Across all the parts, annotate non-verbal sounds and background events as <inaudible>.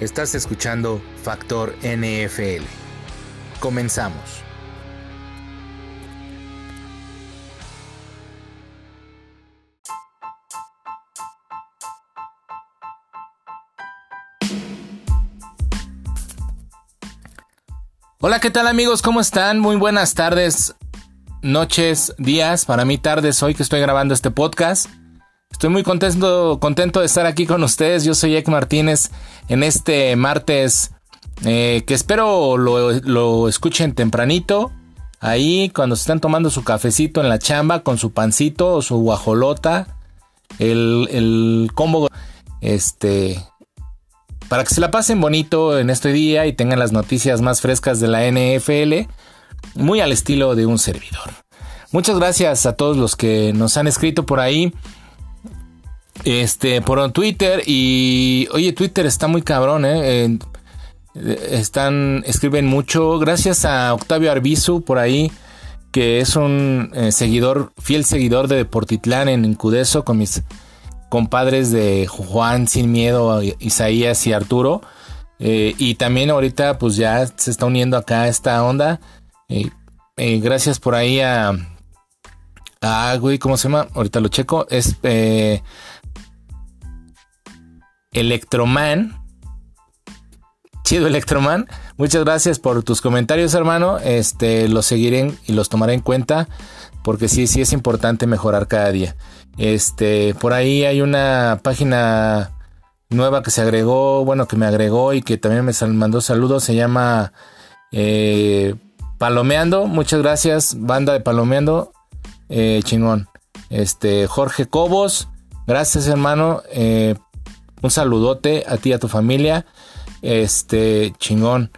Estás escuchando Factor NFL. Comenzamos. Hola, ¿qué tal amigos? ¿Cómo están? Muy buenas tardes, noches, días. Para mí tardes hoy que estoy grabando este podcast. Estoy muy contento, contento de estar aquí con ustedes. Yo soy Ek Martínez en este martes eh, que espero lo, escuchen tempranito. Ahí cuando se están tomando su cafecito en la chamba con su pancito o su guajolota. El, el combo. Este. Para que se la pasen bonito en este día y tengan las noticias más frescas de la NFL. Muy al estilo de un servidor. Muchas gracias a todos los que nos han escrito por ahí. Este, por Twitter y, oye, Twitter está muy cabrón, ¿eh? están, escriben mucho. Gracias a Octavio Arbizu por ahí, que es un eh, seguidor, fiel seguidor de Deportitlán en Incudeso con mis compadres de Juan Sin Miedo, Isaías y Arturo. Eh, y también ahorita pues ya se está uniendo acá esta onda. Eh, gracias por ahí a... Ah, güey, ¿cómo se llama? Ahorita lo checo. Es Electroman. Chido Electroman. Muchas gracias por tus comentarios, hermano. Este, los seguiré y los tomaré en cuenta. Porque sí, sí es importante mejorar cada día. Este, por ahí hay una página nueva que se agregó, bueno, que me agregó y que también me mandó saludos. Se llama eh, Palomeando. Muchas gracias, banda de Palomeando. Eh, chingón. Este, Jorge Cobos. Gracias, hermano. Eh, un saludote a ti y a tu familia. Este, chingón.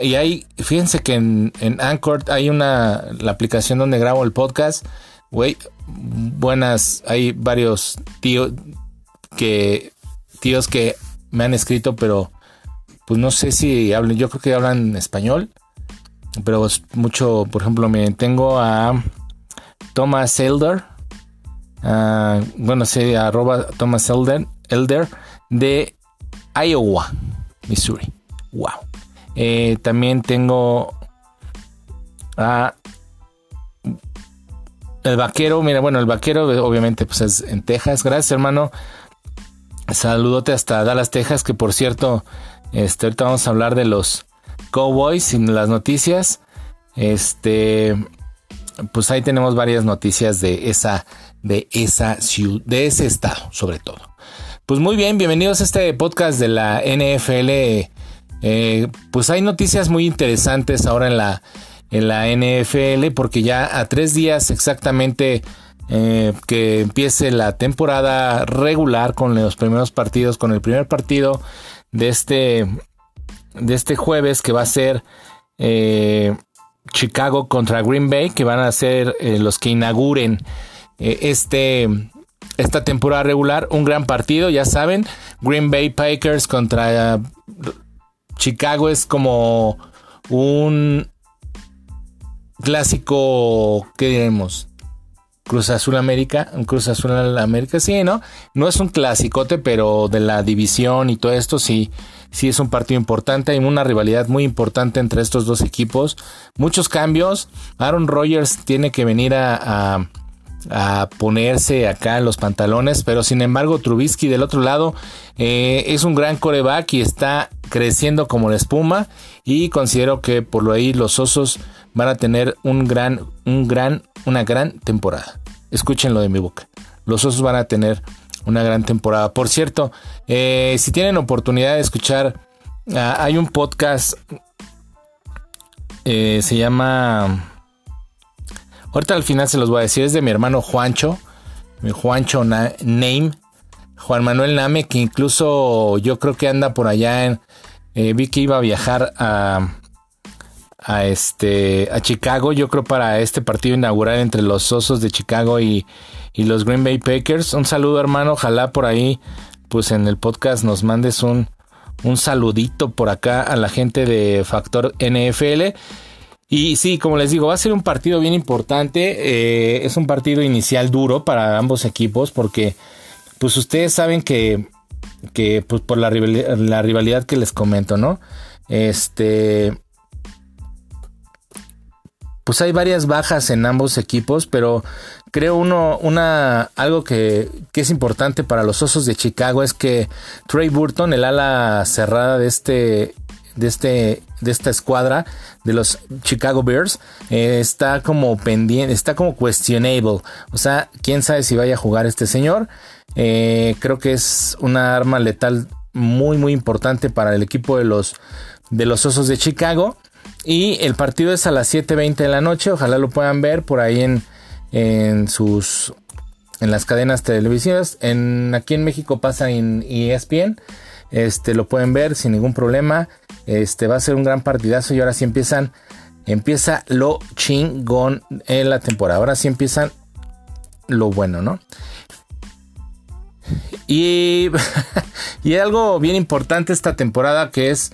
Y ahí, fíjense que en, Anchor hay una, la aplicación donde grabo el podcast. Güey, buenas, hay varios tíos que, tíos que me han escrito, pero pues no sé si hablan, yo creo que hablan español. Pero mucho, por ejemplo, me tengo a Thomas Elder. bueno, sí, arroba Thomas Elder, Elder de Iowa, Missouri. Wow. Eh, también tengo a el vaquero. Mira, bueno, el vaquero obviamente pues es en Texas. Gracias, hermano. Saludote hasta Dallas, Texas, que por cierto, este, ahorita vamos a hablar de los Cowboys y las noticias. Este, pues ahí tenemos varias noticias de esa, de esa ciudad, de ese estado, sobre todo. Pues muy bien, bienvenidos a este podcast de la NFL. Eh, pues hay noticias muy interesantes ahora en la, en la NFL porque ya a tres días exactamente eh, que empiece la temporada regular con los primeros partidos, con el primer partido de este, de este jueves que va a ser eh, Chicago contra Green Bay, que van a ser los que inauguren este esta temporada regular. Un gran partido, ya saben. Green Bay Packers contra Chicago es como un clásico, ¿qué diremos? Cruz Azul América, Cruz Azul América, sí, ¿no? No es un clasicote, pero de la división y todo esto sí, sí es un partido importante. Hay una rivalidad muy importante entre estos dos equipos. Muchos cambios. Aaron Rodgers tiene que venir a ponerse acá los pantalones, pero sin embargo Trubisky del otro lado eh, es un gran coreback y está creciendo como la espuma y considero que por lo ahí los osos van a tener un gran, un gran, una gran temporada. Escúchenlo de mi boca. Los osos van a tener una gran temporada. Por cierto, eh, si tienen oportunidad de escuchar, ah, hay un podcast, eh, se llama Ahorita al final se los voy a decir. Es de mi hermano Juancho. Mi Juancho Name. Juan Manuel Name, que incluso yo creo que anda por allá en. Eh, vi que iba a viajar a. A este. a Chicago. Yo creo para este partido inaugural entre los osos de Chicago y, y los Green Bay Packers. Un saludo, hermano. Ojalá por ahí. Pues en el podcast nos mandes un, un saludito por acá a la gente de Factor NFL. Y sí, como les digo, va a ser un partido bien importante. Eh, es un partido inicial duro para ambos equipos porque, pues ustedes saben que que pues por la la rivalidad que les comento, ¿no? Este pues hay varias bajas en ambos equipos, pero creo uno, una, algo que, que, es importante para los Osos de Chicago es que Trey Burton, el ala cerrada de este, de este, de esta escuadra de los Chicago Bears, eh, está como pendiente, está como questionable. O sea, quién sabe si vaya a jugar este señor. Eh, creo que es una arma letal muy, muy importante para el equipo de los, de los Osos de Chicago. Y el partido es a las 7.20 de la noche. Ojalá lo puedan ver por ahí en, en sus en las cadenas televisivas. En, aquí en México pasa en ESPN. Este lo pueden ver sin ningún problema. Este va a ser un gran partidazo. Y ahora sí empiezan. Empieza lo chingón en la temporada. Ahora sí empiezan lo bueno, ¿no? Y, <laughs> y algo bien importante esta temporada que es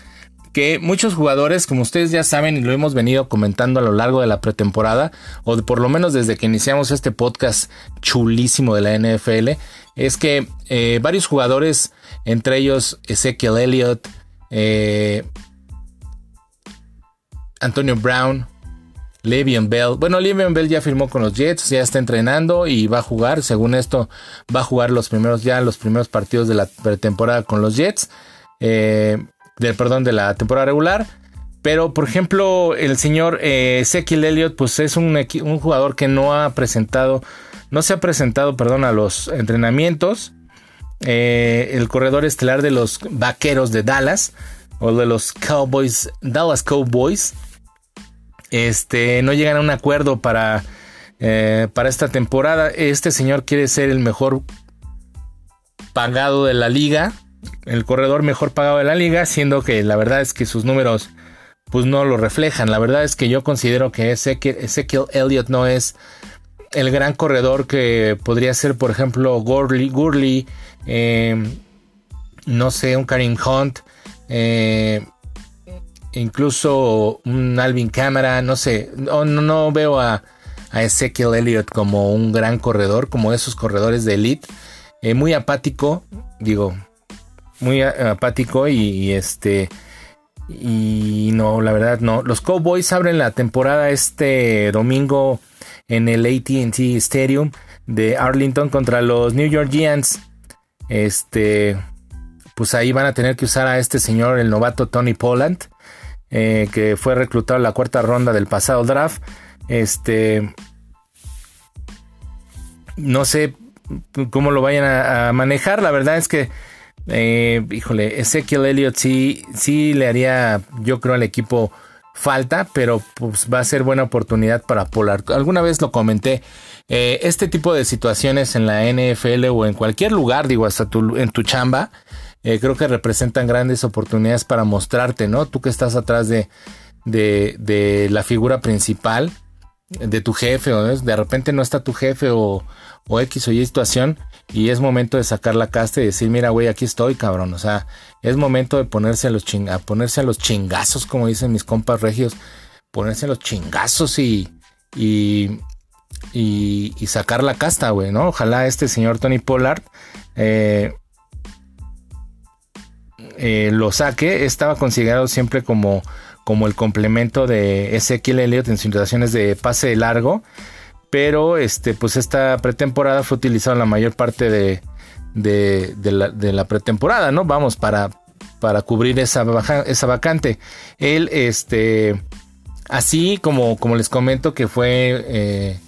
que muchos jugadores, como ustedes ya saben y lo hemos venido comentando a lo largo de la pretemporada, o por lo menos desde que iniciamos este podcast chulísimo de la NFL, es que eh, varios jugadores, entre ellos Ezekiel Elliott, eh, Antonio Brown, Le'Veon Bell. Bueno, Le'Veon Bell ya firmó con los Jets, ya está entrenando y va a jugar. Según esto, va a jugar los primeros ya los primeros partidos de la pretemporada con los Jets. Eh, perdón, de la temporada regular. Pero, por ejemplo, el señor eh, Elliott, pues es un, un, jugador que no ha presentado, no se ha presentado, perdón, a los entrenamientos. Eh, el corredor estelar de los vaqueros de Dallas, o de los Cowboys, Dallas Cowboys, este, no llegan a un acuerdo para, eh, para esta temporada. Este señor quiere ser el mejor pagado de la liga el corredor mejor pagado de la liga, siendo que la verdad es que sus números pues no lo reflejan. La verdad es que yo considero que Ezekiel, Elliott no es el gran corredor que podría ser, por ejemplo, Gurley, Gurley eh, no sé, un Karim Hunt, eh, incluso un Alvin Cámara, no sé, no, veo a, a, Ezekiel Elliott como un gran corredor, como esos corredores de elite, eh, muy apático, digo, muy apático y, este y no, la verdad no. Los Cowboys abren la temporada este domingo en el AT&T Stadium de Arlington contra los New York Giants. Este, pues ahí van a tener que usar a este señor, el novato Tony Poland, eh, que fue reclutado en la cuarta ronda del pasado draft. Este, no sé cómo lo vayan a manejar. La verdad es que eh, híjole, Ezekiel Elliott sí, sí le haría, yo creo, al equipo falta, pero pues va a ser buena oportunidad para Polar. Alguna vez lo comenté. Eh, este tipo de situaciones en la NFL o en cualquier lugar, digo, hasta tu, en tu chamba, eh, creo que representan grandes oportunidades para mostrarte, ¿no? Tú que estás atrás de, de, de la figura principal, de tu jefe, o de repente no está tu jefe o, o X o Y situación, y es momento de sacar la casta y decir, mira, güey, aquí estoy, cabrón. O sea, es momento de ponerse a los, a ponerse a los chingazos, como dicen mis compas regios. Ponerse a los chingazos y, y, y, sacar la casta, güey, ¿no? Ojalá este señor Tony Pollard eh, eh, lo saque. Estaba considerado siempre como, como el complemento de Ezequiel Elliott en situaciones de pase largo pero este, pues esta pretemporada fue utilizada la mayor parte de, de, la, pretemporada, ¿no? Vamos, para, para cubrir esa, esa vacante. Él, este, así como, como les comento que fue, eh,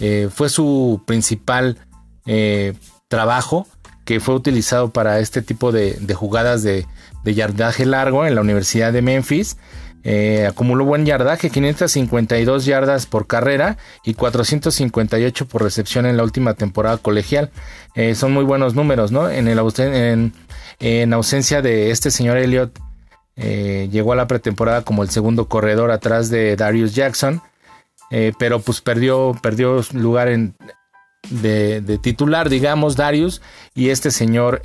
eh, fue su principal eh, trabajo, que fue utilizado para este tipo de, jugadas de yardaje largo en la Universidad de Memphis. Eh, acumuló buen yardaje, 552 yardas por carrera y 458 por recepción en la última temporada colegial. Eh, son muy buenos números, ¿no? En, el, en, ausencia de este señor Elliott, eh, llegó a la pretemporada como el segundo corredor atrás de Darius Jackson, pero pues perdió, perdió lugar en, de, de, titular, digamos, Darius, y este señor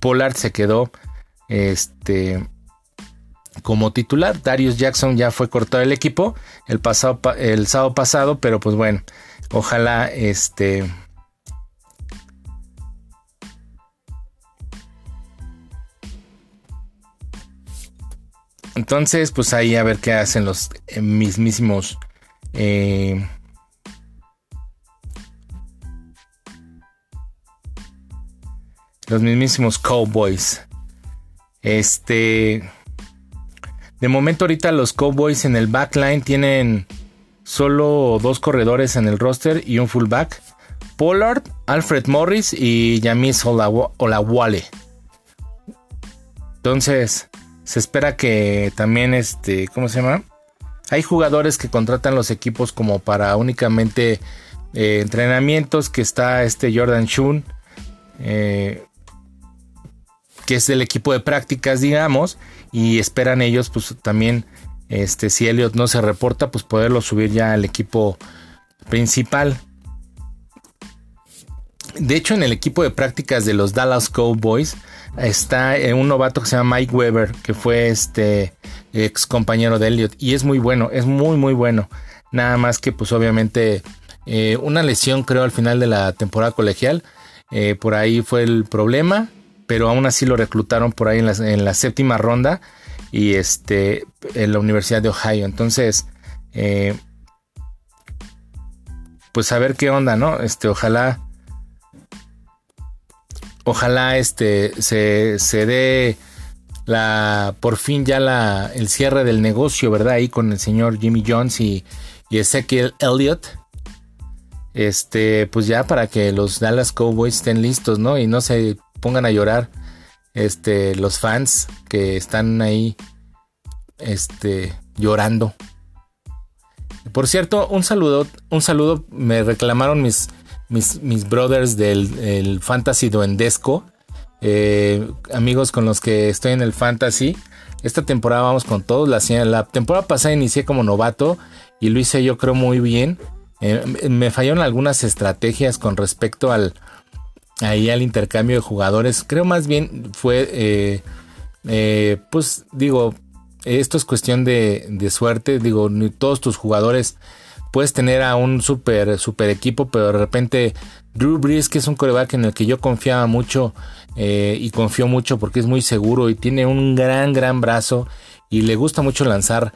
Pollard se quedó este como titular. Darius Jackson ya fue cortado el equipo el, pasado, el sábado pasado, pero pues bueno, ojalá este... Entonces, pues ahí a ver qué hacen los eh, mismísimos... Eh, los mismísimos Cowboys. Este... De momento, ahorita los Cowboys en el backline tienen solo dos corredores en el roster y un fullback. Pollard, Alfred Morris y Yamis Olawale. Entonces, se espera que también este, ¿cómo se llama? Hay jugadores que contratan los equipos como para únicamente eh, entrenamientos, que está este Jordan Shun, eh, que es el equipo de prácticas, digamos, y esperan ellos, pues también, este, si Elliot no se reporta, pues poderlo subir ya al equipo principal. De hecho, en el equipo de prácticas de los Dallas Cowboys está eh, un novato que se llama Mike Weber, que fue este ex compañero de Elliot, y es muy bueno, es muy, muy bueno. Nada más que, pues, obviamente, eh, una lesión, creo, al final de la temporada colegial. Eh, por ahí fue el problema pero aún así lo reclutaron por ahí en la, séptima ronda y este en la Universidad de Ohio. Entonces, eh, pues a ver qué onda, ¿no? Este, ojalá, ojalá este se, se dé la por fin ya la el cierre del negocio, ¿verdad? Ahí con el señor Jimmy Jones y, y Ezekiel Elliott. Este, pues ya para que los Dallas Cowboys estén listos, ¿no? Y no se pongan a llorar este, los fans que están ahí este, llorando. Por cierto, un saludo, un saludo, me reclamaron mis, mis, mis brothers del Fantasy Duendesco, eh, amigos con los que estoy en el Fantasy. Esta temporada vamos con todos. La, la temporada pasada inicié como novato y lo hice yo creo muy bien. Eh, me fallaron algunas estrategias con respecto al, ahí al intercambio de jugadores. Creo más bien fue, eh, eh, pues digo, esto es cuestión de, de, suerte. Digo, todos tus jugadores puedes tener a un super, super equipo, pero de repente Drew Brees, que es un coreback en el que yo confiaba mucho eh, y confío mucho porque es muy seguro y tiene un gran, gran brazo y le gusta mucho lanzar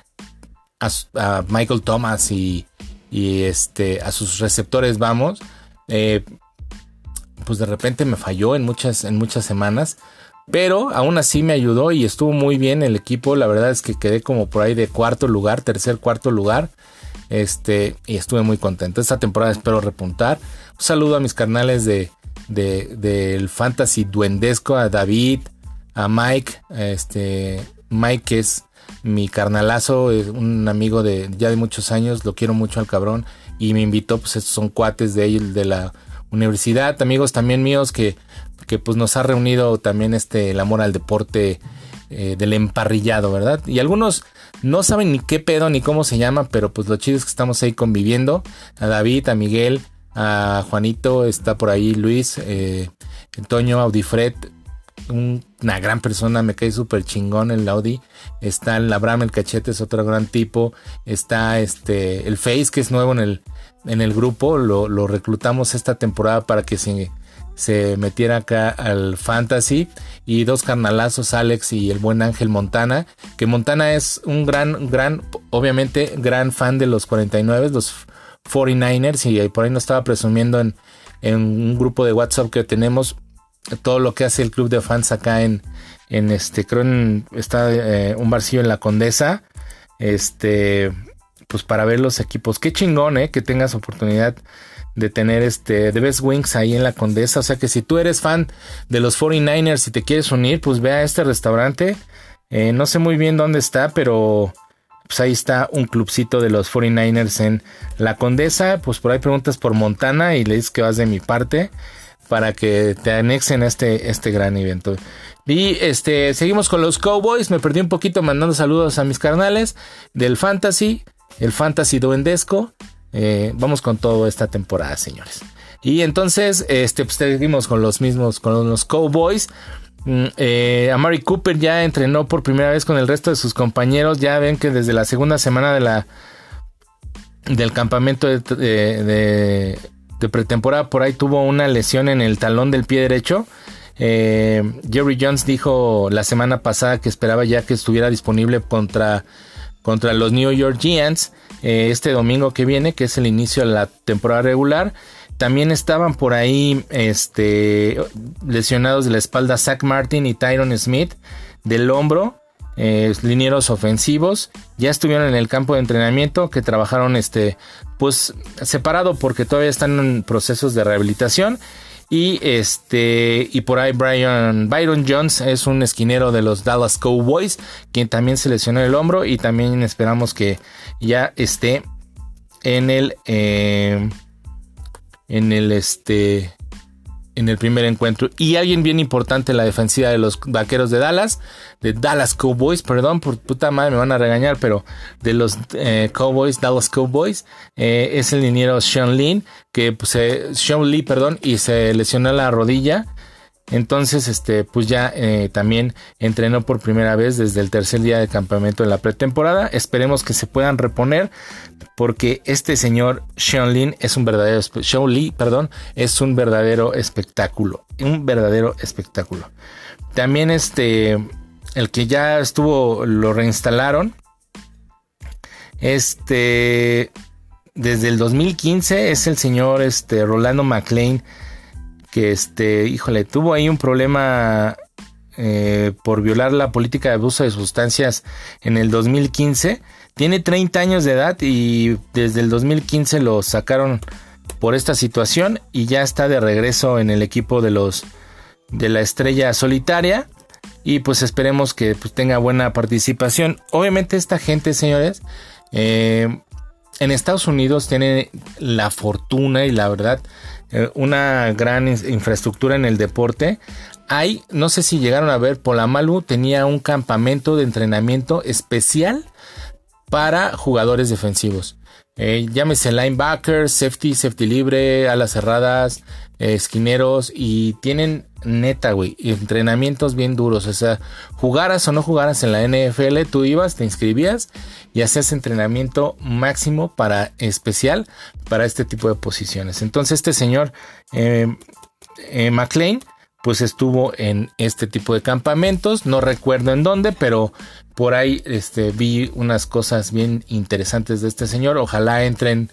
a, Michael Thomas y, y, este, a sus receptores, vamos pues de repente me falló en muchas, en muchas semanas. Pero aún así me ayudó y estuvo muy bien el equipo. La verdad es que quedé como por ahí de cuarto lugar, tercer, cuarto lugar. Este, y estuve muy contento. Esta temporada espero repuntar. Un saludo a mis carnales de, del Fantasy Duendesco, a David, a Mike. Este, Mike es mi carnalazo, es un amigo de ya de muchos años. Lo quiero mucho al cabrón. Y me invitó, pues estos son cuates de él, de la universidad, amigos también míos que, que pues nos ha reunido también este el amor al deporte eh, del emparrillado, ¿verdad? Y algunos no saben ni qué pedo ni cómo se llama, pero pues lo chido es que estamos ahí conviviendo. A David, a Miguel, a Juanito, está por ahí Luis, eh, Antonio, Audifred, una gran persona, me cae súper chingón el Audi. Está el Abraham, el cachete, es otro gran tipo. Está este, el Face, que es nuevo en el, en el grupo, lo, reclutamos esta temporada para que se, se metiera acá al fantasy. Y dos carnalazos Alex y el buen Ángel Montana que Montana es un gran gran obviamente gran fan de los 49 los 49ers y por ahí nos estaba presumiendo en, en un grupo de WhatsApp que tenemos todo lo que hace el club de fans acá en, en este creo en está eh, un barcillo en la Condesa. Este pues para ver los equipos. Qué chingón, ¿eh? Que tengas oportunidad de tener este The Best Wings ahí en la Condesa. O sea que si tú eres fan de los 49ers y te quieres unir, pues ve a este restaurante. Eh, no sé muy bien dónde está, pero pues ahí está un clubcito de los 49ers en la Condesa. Pues por ahí preguntas por Montana y le dices que vas de mi parte para que te anexen este, este gran evento. Y este, seguimos con los Cowboys. Me perdí un poquito mandando saludos a mis carnales del Fantasy el fantasy duendesco. Eh, vamos con todo esta temporada, señores. Y entonces, este, pues seguimos con los mismos, con los Cowboys. Mm, eh, Amari Cooper ya entrenó por primera vez con el resto de sus compañeros. Ya ven que desde la segunda semana de la del campamento de, de, pretemporada por ahí tuvo una lesión en el talón del pie derecho. Eh, Jerry Jones dijo la semana pasada que esperaba ya que estuviera disponible contra, contra los New York Giants eh, este domingo que viene, que es el inicio de la temporada regular. También estaban por ahí este, lesionados de la espalda Zach Martin y Tyron Smith del hombro. Eh, linieros ofensivos ya estuvieron en el campo de entrenamiento que trabajaron este pues separado porque todavía están en procesos de rehabilitación y este y por ahí Brian Byron Jones es un esquinero de los Dallas Cowboys quien también se lesionó el hombro y también esperamos que ya esté en el eh, en el este en el primer encuentro. Y alguien bien importante en la defensiva de los vaqueros de Dallas, de Dallas Cowboys, perdón, por puta madre me van a regañar, pero de los eh, Cowboys, Dallas Cowboys, eh, es el liniero Sean Lee, que pues, Sean Lee, perdón, y se lesionó la rodilla entonces, este, pues ya eh, también entrenó por primera vez desde el tercer día de campamento en la pretemporada. Esperemos que se puedan reponer porque este señor Sean Lin es un verdadero, Sean Lee, perdón, es un verdadero espectáculo, un verdadero espectáculo. También este, el que ya estuvo, lo reinstalaron, este, desde el 2015 es el señor, este, Rolando McLean que este, híjole, tuvo ahí un problema eh, por violar la política de abuso de sustancias en el 2015. Tiene 30 años de edad y desde el 2015 lo sacaron por esta situación y ya está de regreso en el equipo de los de la estrella solitaria y pues esperemos que pues, tenga buena participación. Obviamente esta gente, señores, eh, en Estados Unidos tiene la fortuna y la verdad una gran infraestructura en el deporte. Hay, no sé si llegaron a ver, Polamalu tenía un campamento de entrenamiento especial para jugadores defensivos. Eh, llámese linebacker, safety, safety libre, alas cerradas, eh, esquineros y tienen neta, güey, entrenamientos bien duros. O sea, jugaras o no jugaras en la NFL, tú ibas, te inscribías y hacías entrenamiento máximo para especial para este tipo de posiciones. Entonces, este señor eh, eh, McLean, pues estuvo en este tipo de campamentos. No recuerdo en dónde, pero por ahí este, vi unas cosas bien interesantes de este señor. Ojalá entren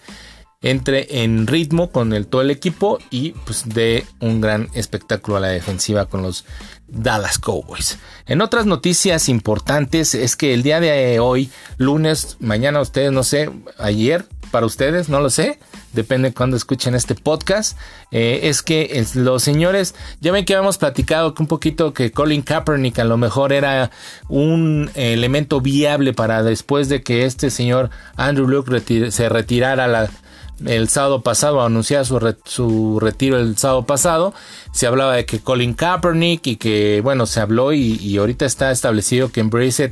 entre en ritmo con el, todo el equipo y pues dé un gran espectáculo a la defensiva con los Dallas Cowboys. En otras noticias importantes es que el día de hoy, lunes, mañana ustedes, no sé, ayer para ustedes, no lo sé, depende de cuando escuchen este podcast, eh, es que los señores, ya ven que habíamos platicado un poquito que Colin Kaepernick a lo mejor era un elemento viable para después de que este señor Andrew Luke se retirara la, el sábado pasado, anunciaba su, su, retiro el sábado pasado, se hablaba de que Colin Kaepernick y que, bueno, se habló y, ahorita está establecido que Embrace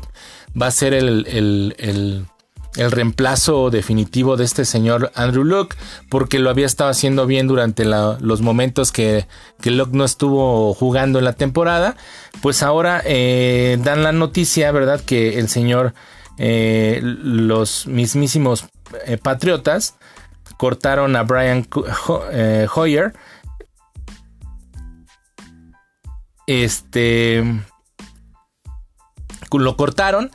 va a ser el, el, el, el, reemplazo definitivo de este señor Andrew Luck, porque lo había estado haciendo bien durante los momentos que, que Luck no estuvo jugando en la temporada, pues ahora eh, dan la noticia, ¿verdad? Que el señor, eh, los mismísimos eh, patriotas, cortaron a Brian eh, Hoyer. Este lo cortaron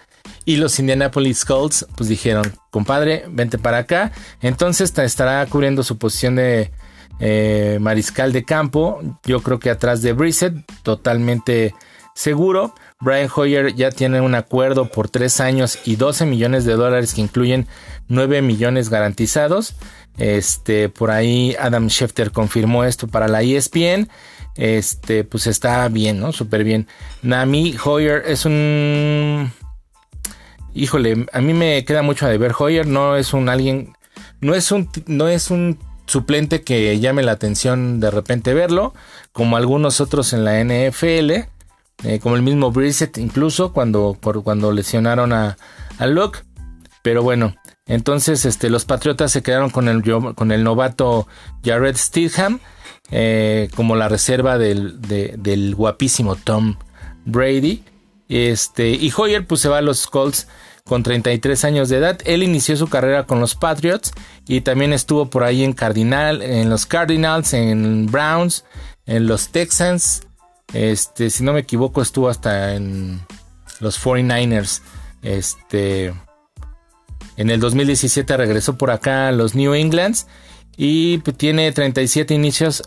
y los Indianapolis Colts pues dijeron, compadre, vente para acá. Entonces estará cubriendo su posición de eh, mariscal de campo. Yo creo que atrás de Brissett, totalmente seguro. Brian Hoyer ya tiene un acuerdo por 3 años y 12 millones de dólares que incluyen 9 millones garantizados. Este, por ahí Adam Schefter confirmó esto para la ESPN. Este, pues está bien, ¿no? Súper bien. Nami Hoyer es un. Híjole, a mí me queda mucho de ver. Hoyer no es un alguien. No es un, no es un suplente que llame la atención de repente verlo. Como algunos otros en la NFL. Eh, como el mismo Brissett, incluso cuando, cuando lesionaron a, a Luke. Pero bueno, entonces, este, los Patriotas se quedaron con el, con el novato Jared Stidham eh, como la reserva del, del, guapísimo Tom Brady. Este, y Hoyer pues se va a los Colts con 33 años de edad. Él inició su carrera con los Patriots y también estuvo por ahí en Cardinal, en los Cardinals, en Browns, en los Texans, Este, si no me equivoco, estuvo hasta en los 49ers. Este, en el 2017 regresó por acá a los New Englands y tiene 37 inicios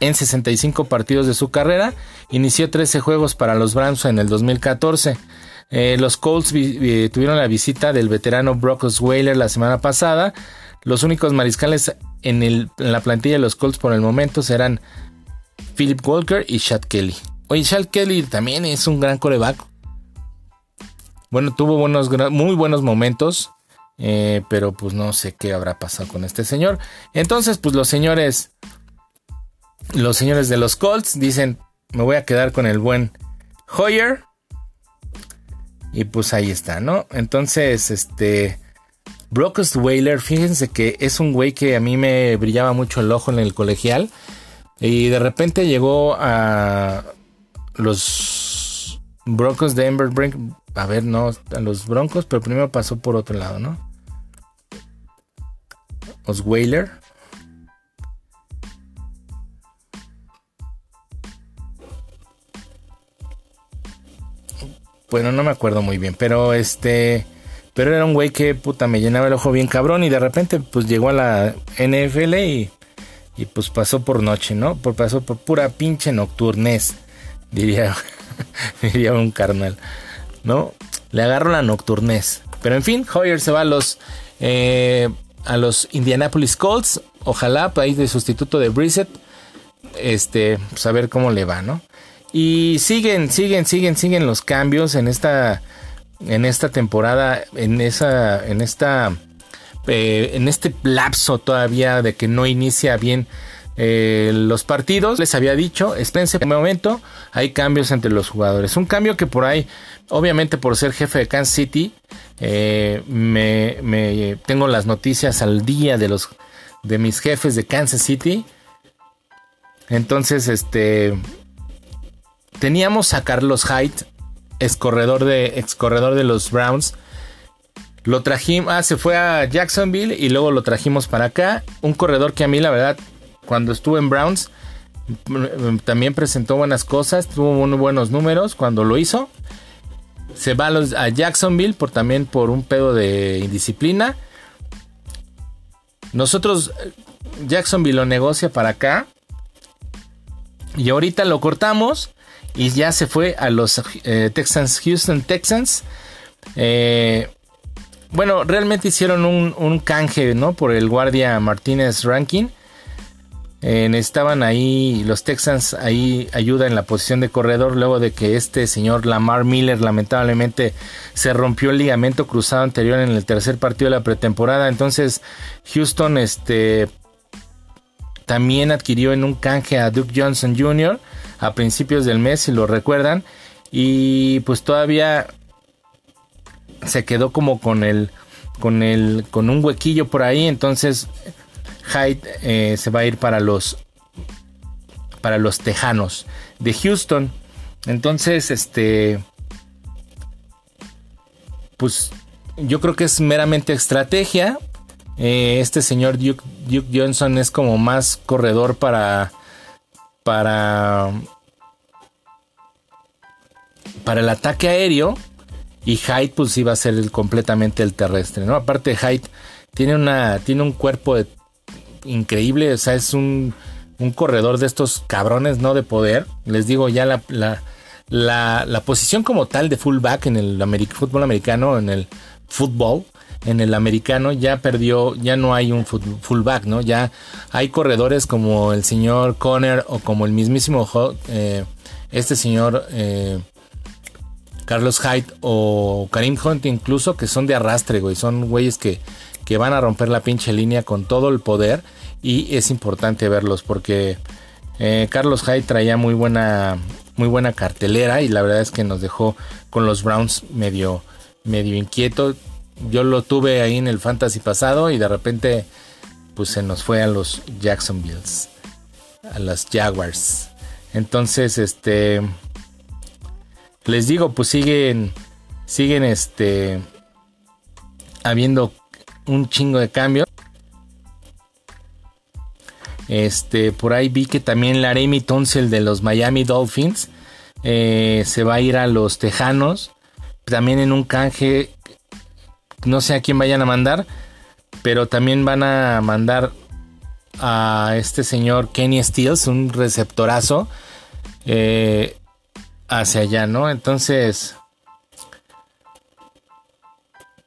en 65 partidos de su carrera. Inició 13 juegos para los Browns en el 2014. Eh, los Colts tuvieron la visita del veterano Brock Osweiler la semana pasada. Los únicos mariscales en, en, la plantilla de los Colts por el momento serán Philip Walker y Chad Kelly. Oye, Chad Kelly también es un gran coreback. Bueno, tuvo buenos, muy buenos momentos. Eh, pero pues no sé qué habrá pasado con este señor. Entonces, pues los señores. Los señores de los Colts dicen. Me voy a quedar con el buen Hoyer. Y pues ahí está, ¿no? Entonces, este. Brock Whaler, fíjense que es un güey que a mí me brillaba mucho el ojo en el colegial. Y de repente llegó a los Broncos de Denver. A ver, no, a los Broncos, pero primero pasó por otro lado, ¿no? Osweiler. Bueno, no me acuerdo muy bien, pero este. Pero era un güey que puta me llenaba el ojo bien cabrón y de repente pues llegó a la NFL y, y pues pasó por noche, ¿no? Por, pasó por pura pinche nocturnez, diría, <laughs> diría un carnal, ¿no? Le agarro la nocturnez. Pero en fin, Hoyer se va a los eh, a los Indianapolis Colts. Ojalá, país de sustituto de Brissett. Este, pues, cómo le va, ¿no? Y siguen, siguen, siguen, siguen los cambios en esta, en esta temporada, en esa, en esta, eh, en este lapso todavía de que no inicia bien eh, los partidos. Les había dicho, espérense un momento, hay cambios entre los jugadores. Un cambio que por ahí, obviamente por ser jefe de Kansas City, eh, me, tengo las noticias al día de los de mis jefes de Kansas City. Entonces, este teníamos a Carlos Hyde, ex corredor de ex corredor de los Browns. Lo trajimos, ah, se fue a Jacksonville y luego lo trajimos para acá. Un corredor que a mí, la verdad, cuando estuve en Browns, también presentó buenas cosas, tuvo muy buenos números cuando lo hizo se va a, Jacksonville por también por un pedo de indisciplina. Nosotros, Jacksonville lo negocia para acá. Y ahorita lo cortamos. Y ya se fue a los eh, Texans, Houston Texans. Eh, bueno, realmente hicieron un, un, canje, ¿no? Por el guardia Martínez Rankin. Eh, estaban ahí los Texans ahí ayuda en la posición de corredor luego de que este señor Lamar Miller lamentablemente se rompió el ligamento cruzado anterior en el tercer partido de la pretemporada entonces Houston este también adquirió en un canje a Duke Johnson Jr. a principios del mes si lo recuerdan y pues todavía se quedó como con el con el con un huequillo por ahí entonces Hyde eh, se va a ir para los para los Tejanos de Houston. Entonces, este pues yo creo que es meramente estrategia. Eh, este señor Duke, Johnson es como más corredor para para para el ataque aéreo y Hyde pues iba a ser completamente el terrestre, ¿no? Aparte Hyde tiene una tiene un cuerpo de increíble, o sea, es un, un corredor de estos cabrones, ¿no? De poder. Les digo, ya la, la, la, posición como tal de fullback en el fútbol americano, en el fútbol, en el americano ya perdió, ya no hay un fullback, ¿no? Ya hay corredores como el señor Conner o como el mismísimo eh, este señor eh, Carlos Hyde o Karim Hunt incluso que son de arrastre, güey, son güeyes que, que van a romper la pinche línea con todo el poder y es importante verlos porque eh, Carlos Hyde traía muy buena, muy buena cartelera y la verdad es que nos dejó con los Browns medio, medio inquieto. Yo lo tuve ahí en el fantasy pasado y de repente pues se nos fue a los Jacksonvilles, a las Jaguars. Entonces, este, les digo, pues siguen, siguen, este, habiendo un chingo de cambios. Este, por ahí vi que también Laremy Tunsil de los Miami Dolphins eh, se va a ir a los Tejanos. También en un canje, no sé a quién vayan a mandar, pero también van a mandar a este señor Kenny Steels, un receptorazo, eh, hacia allá, ¿no? Entonces,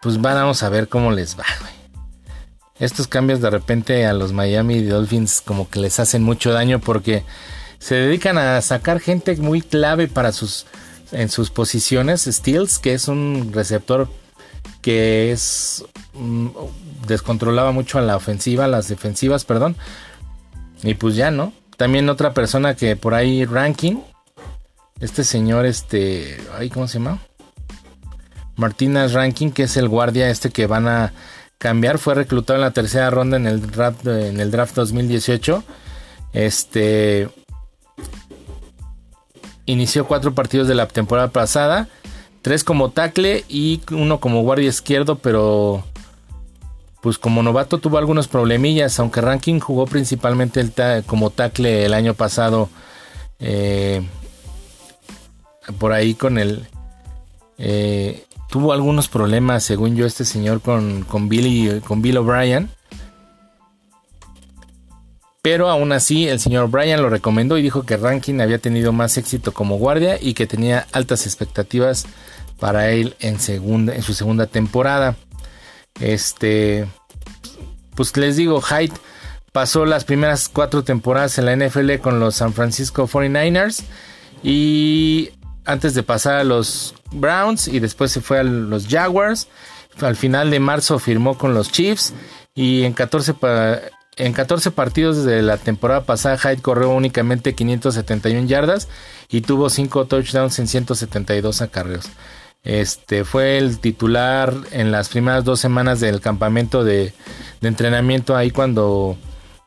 pues vamos a ver cómo les va, Estos cambios de repente a los Miami Dolphins como que les hacen mucho daño porque se dedican a sacar gente muy clave para sus en sus posiciones. Steels, que es un receptor que es mm, descontrolaba mucho a la ofensiva, las defensivas, perdón. Y pues ya, ¿no? También otra persona que por ahí ranking este señor este, ay, ¿cómo se llama? Martínez Ranking, que es el guardia este que van a cambiar, fue reclutado en la tercera ronda en el draft, en el draft 2018. Este inició cuatro partidos de la temporada pasada, tres como tackle y uno como guardia izquierdo, pero pues como novato tuvo algunos problemillas, aunque Ranking jugó principalmente como tackle el año pasado, eh, por ahí con el... Eh, tuvo algunos problemas, según yo, este señor con, con, Billy, con Bill O'Brien. Pero aún así, el señor O'Brien lo recomendó y dijo que Rankin había tenido más éxito como guardia y que tenía altas expectativas para él en, segunda, en su segunda temporada. Este, pues les digo, Hyde pasó las primeras cuatro temporadas en la NFL con los San Francisco 49ers y antes de pasar a los Browns y después se fue a los Jaguars. Al final de marzo firmó con los Chiefs y en 14, en 14 partidos de la temporada pasada Hyde corrió únicamente 571 yardas y tuvo 5 touchdowns en 172 acarreos. Este fue el titular en las primeras dos semanas del campamento de, de entrenamiento ahí cuando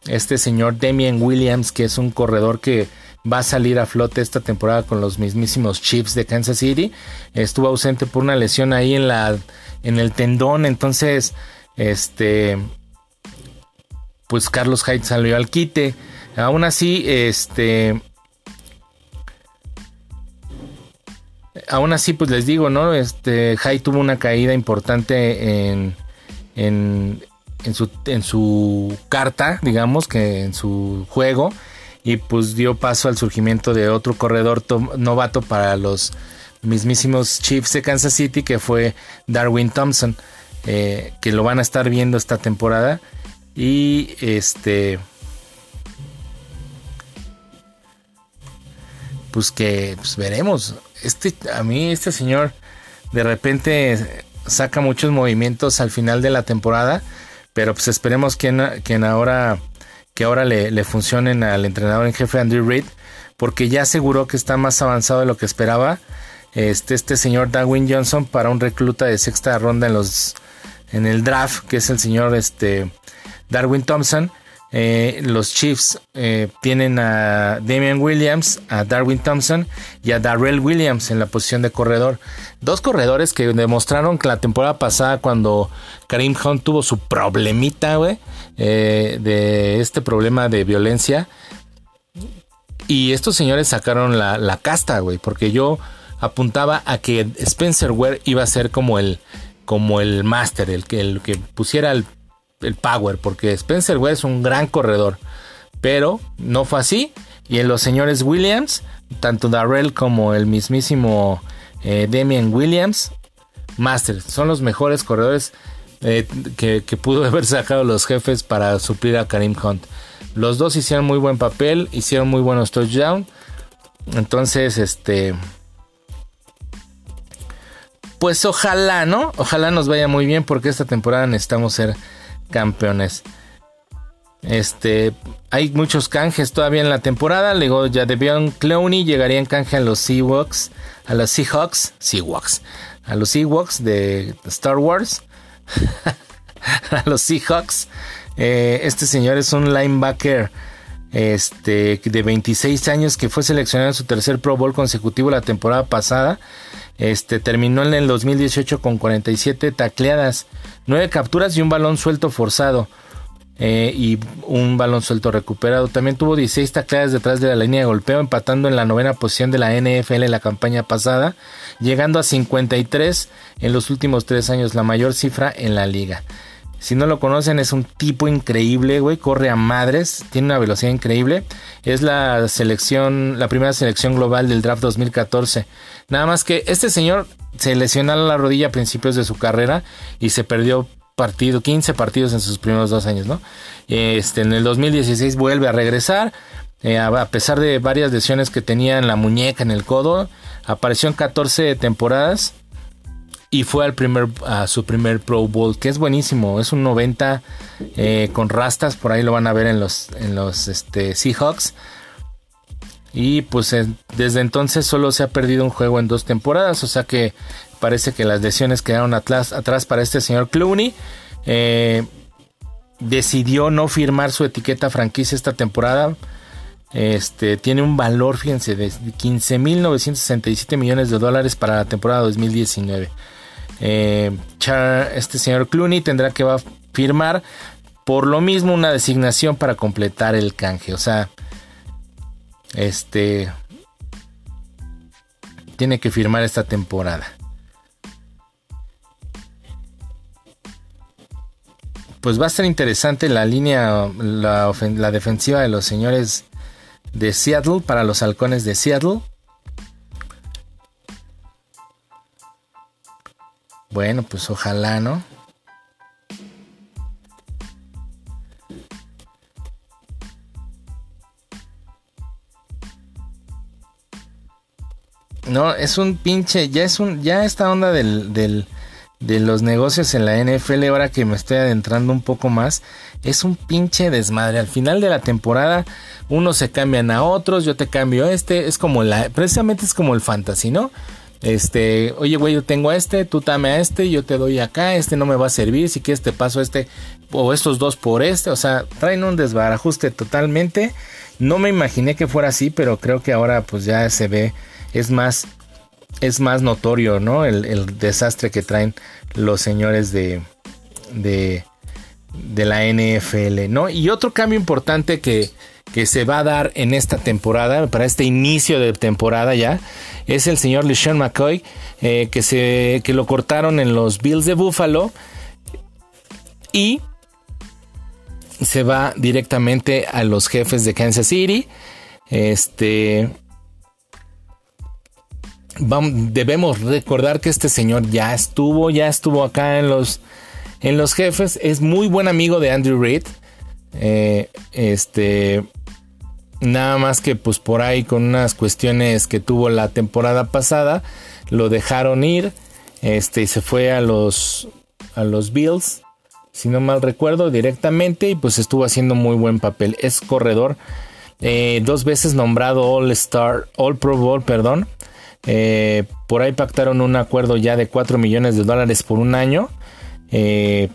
este señor Damian Williams, que es un corredor que va a salir a flote esta temporada con los mismísimos Chiefs de Kansas City. Estuvo ausente por una lesión ahí en la en el tendón, entonces este pues Carlos Hyde salió al quite. Aún así, este aún así pues les digo, ¿no? Este Hyde tuvo una caída importante en en en su, en su carta, digamos, que en su juego y pues dio paso al surgimiento de otro corredor novato para los mismísimos Chiefs de Kansas City que fue Darwin Thompson eh, que lo van a estar viendo esta temporada. Y este pues que pues veremos. Este a mí este señor de repente saca muchos movimientos al final de la temporada pero pues esperemos que, que ahora que ahora le, funcionen al entrenador en jefe Andrew Reid, porque ya aseguró que está más avanzado de lo que esperaba este, este señor Darwin Johnson para un recluta de sexta ronda en los en el draft, que es el señor este, Darwin Thompson. Eh, los Chiefs eh, tienen a Damian Williams, a Darwin Thompson y a Darrell Williams en la posición de corredor. Dos corredores que demostraron que la temporada pasada cuando Karim Hunt tuvo su problemita, eh, de este problema de violencia. Y estos señores sacaron la, casta, güey, porque yo apuntaba a que Spencer Ware iba a ser como el, como el master, el que, el que pusiera el el power, porque Spencer Ware es un gran corredor, pero no fue así. Y en los señores Williams, tanto Darrell como el mismísimo eh, Damian Williams, Master, son los mejores corredores eh, que, que, pudo <laughs> haber sacado los jefes para suplir a Karim Hunt. Los dos hicieron muy buen papel, hicieron muy buenos touchdowns. Entonces, este. Pues ojalá, ¿no? Ojalá nos vaya muy bien porque esta temporada necesitamos ser campeones. Este, hay muchos canjes todavía en la temporada. Luego ya Debion Clowney llegaría en canje a los Seahawks, a los Seahawks, Seahawks, a los Seahawks de Star Wars, <laughs> a los Seahawks. Eh, este señor es un linebacker este, de 26 años que fue seleccionado en su tercer Pro Bowl consecutivo la temporada pasada. Este, terminó en el 2018 con 47 tacleadas, 9 capturas y un balón suelto forzado. eh, y un balón suelto recuperado. También tuvo 16 tacleadas detrás de la línea de golpeo, empatando en la novena posición de la NFL en la campaña pasada, llegando a 53 en los últimos tres años, la mayor cifra en la liga. Si no lo conocen, es un tipo increíble, güey. Corre a madres, tiene una velocidad increíble. Es la selección, la primera selección global del draft 2014. Nada más que este señor se lesionó la rodilla a principios de su carrera y se perdió partido, 15 partidos en sus primeros dos años, ¿no? Este, en el 2016 vuelve a regresar. Eh, a pesar de varias lesiones que tenía en la muñeca, en el codo, apareció en 14 temporadas y fue al primer, a su primer Pro Bowl, que es buenísimo. Es un 90 eh, con rastas, por ahí lo van a ver en los, en los este, Seahawks. Y pues desde entonces solo se ha perdido un juego en dos temporadas, o sea que parece que las lesiones quedaron atrás, atrás para este señor Clooney. Eh, decidió no firmar su etiqueta franquicia esta temporada. Este tiene un valor, fíjense, de 15.967 millones de dólares para la temporada 2019. Eh, este señor Clooney tendrá que va a firmar por lo mismo una designación para completar el canje. O sea, este tiene que firmar esta temporada. Pues va a ser interesante la línea, la, la defensiva de los señores de Seattle para los halcones de Seattle. Bueno, pues ojalá, ¿no? No, es un pinche, ya es un, ya esta onda del, del, de los negocios en la NFL, ahora que me estoy adentrando un poco más, es un pinche desmadre. Al final de la temporada, unos se cambian a otros, yo te cambio este, es como la, precisamente es como el fantasy, ¿no? Este, oye, güey, yo tengo este, tú dame a este, yo te doy acá, este no me va a servir, si quieres te paso este o estos dos por este, o sea, traen un desbarajuste totalmente. No me imaginé que fuera así, pero creo que ahora pues ya se ve, es más, es más notorio, ¿no? El, desastre que traen los señores de, de, de la NFL, ¿no? Y otro cambio importante que, que se va a dar en esta temporada, para este inicio de temporada ya, es el señor LeSean McCoy, eh, que, se, que lo cortaron en los Bills de Buffalo y se va directamente a los jefes de Kansas City. Este. debemos recordar que este señor ya estuvo, ya estuvo acá en los, en los jefes. Es muy buen amigo de Andrew Reid. Eh, este Nada más que pues por ahí con unas cuestiones que tuvo la temporada pasada, lo dejaron ir. Este, y se fue a los, a los Bills, si no mal recuerdo, directamente. Y pues estuvo haciendo muy buen papel. Es corredor. Eh, dos veces nombrado All Star, All Pro Bowl, perdón. Eh, por ahí pactaron un acuerdo ya de 4 millones de dólares por un año. Eh,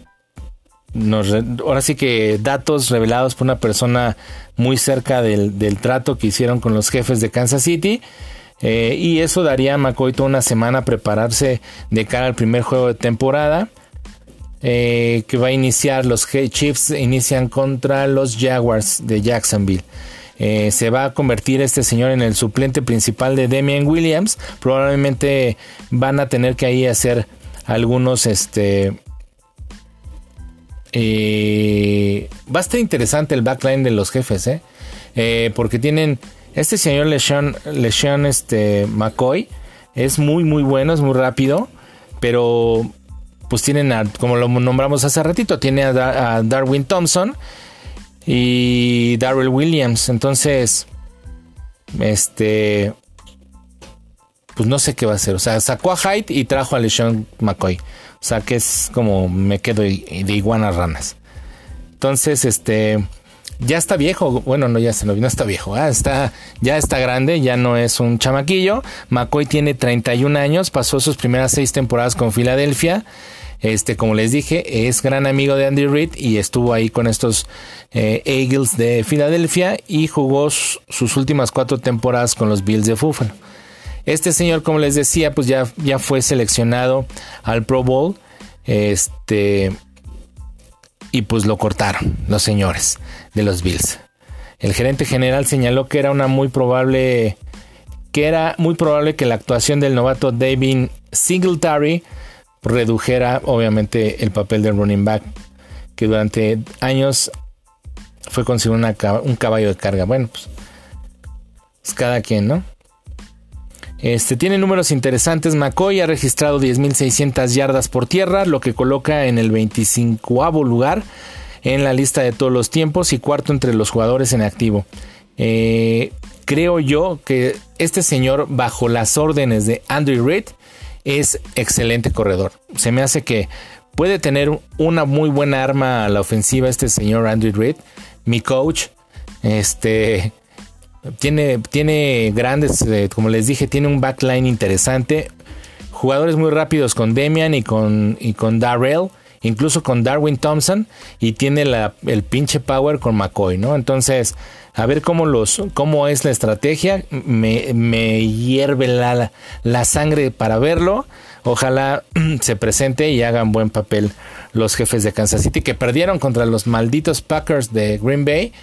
ahora sí que datos revelados por una persona muy cerca del, trato que hicieron con los jefes de Kansas City. Eh, y eso daría a McCoy toda una semana a prepararse de cara al primer juego de temporada. Eh, que va a iniciar los Chiefs inician contra los Jaguars de Jacksonville. Eh, se va a convertir este señor en el suplente principal de Demian Williams. Probablemente van a tener que ahí hacer algunos este, eh, va a estar interesante el backline de los jefes, ¿eh? ¿eh? porque tienen este señor LeSean, este, McCoy. Es muy, muy bueno, es muy rápido. Pero, pues tienen, como lo nombramos hace ratito, tiene a, Darwin Thompson y Darrell Williams. Entonces, este, pues no sé qué va a hacer. O sea, sacó a Hyde y trajo a LeSean McCoy. O sea que es como me quedo de iguanas ranas. Entonces, este, ya está viejo. Bueno, no, ya se lo no está viejo. Ah, está, ya está grande, ya no es un chamaquillo. McCoy tiene 31 años, pasó sus primeras seis temporadas con Filadelfia. Este, como les dije, es gran amigo de Andy Reid y estuvo ahí con estos eh, Eagles de Filadelfia y jugó sus últimas cuatro temporadas con los Bills de Buffalo. Este señor, como les decía, pues ya, ya fue seleccionado al Pro Bowl. Este. y pues lo cortaron los señores de los Bills. El gerente general señaló que era una muy probable que era muy probable que la actuación del novato David Singletary redujera obviamente el papel del running back que durante años fue considerado un caballo de carga. Bueno, pues es cada quien, ¿no? Este, tiene números interesantes. McCoy ha registrado 10.600 yardas por tierra, lo que coloca en el 25 lugar en la lista de todos los tiempos y cuarto entre los jugadores en activo. Eh, creo yo que este señor, bajo las órdenes de Andrew Reid, es excelente corredor. Se me hace que puede tener una muy buena arma a la ofensiva este señor Andrew Reid. Mi coach, este, tiene, tiene grandes, eh, como les dije, tiene un backline interesante. Jugadores muy rápidos con Demian y con, y con Darrell, incluso con Darwin Thompson. Y tiene la, el pinche power con McCoy, ¿no? Entonces, a ver cómo, los, cómo es la estrategia. Me, me hierve la, la sangre para verlo. Ojalá <clears throat> se presente y hagan buen papel los jefes de Kansas City que perdieron contra los malditos Packers de Green Bay.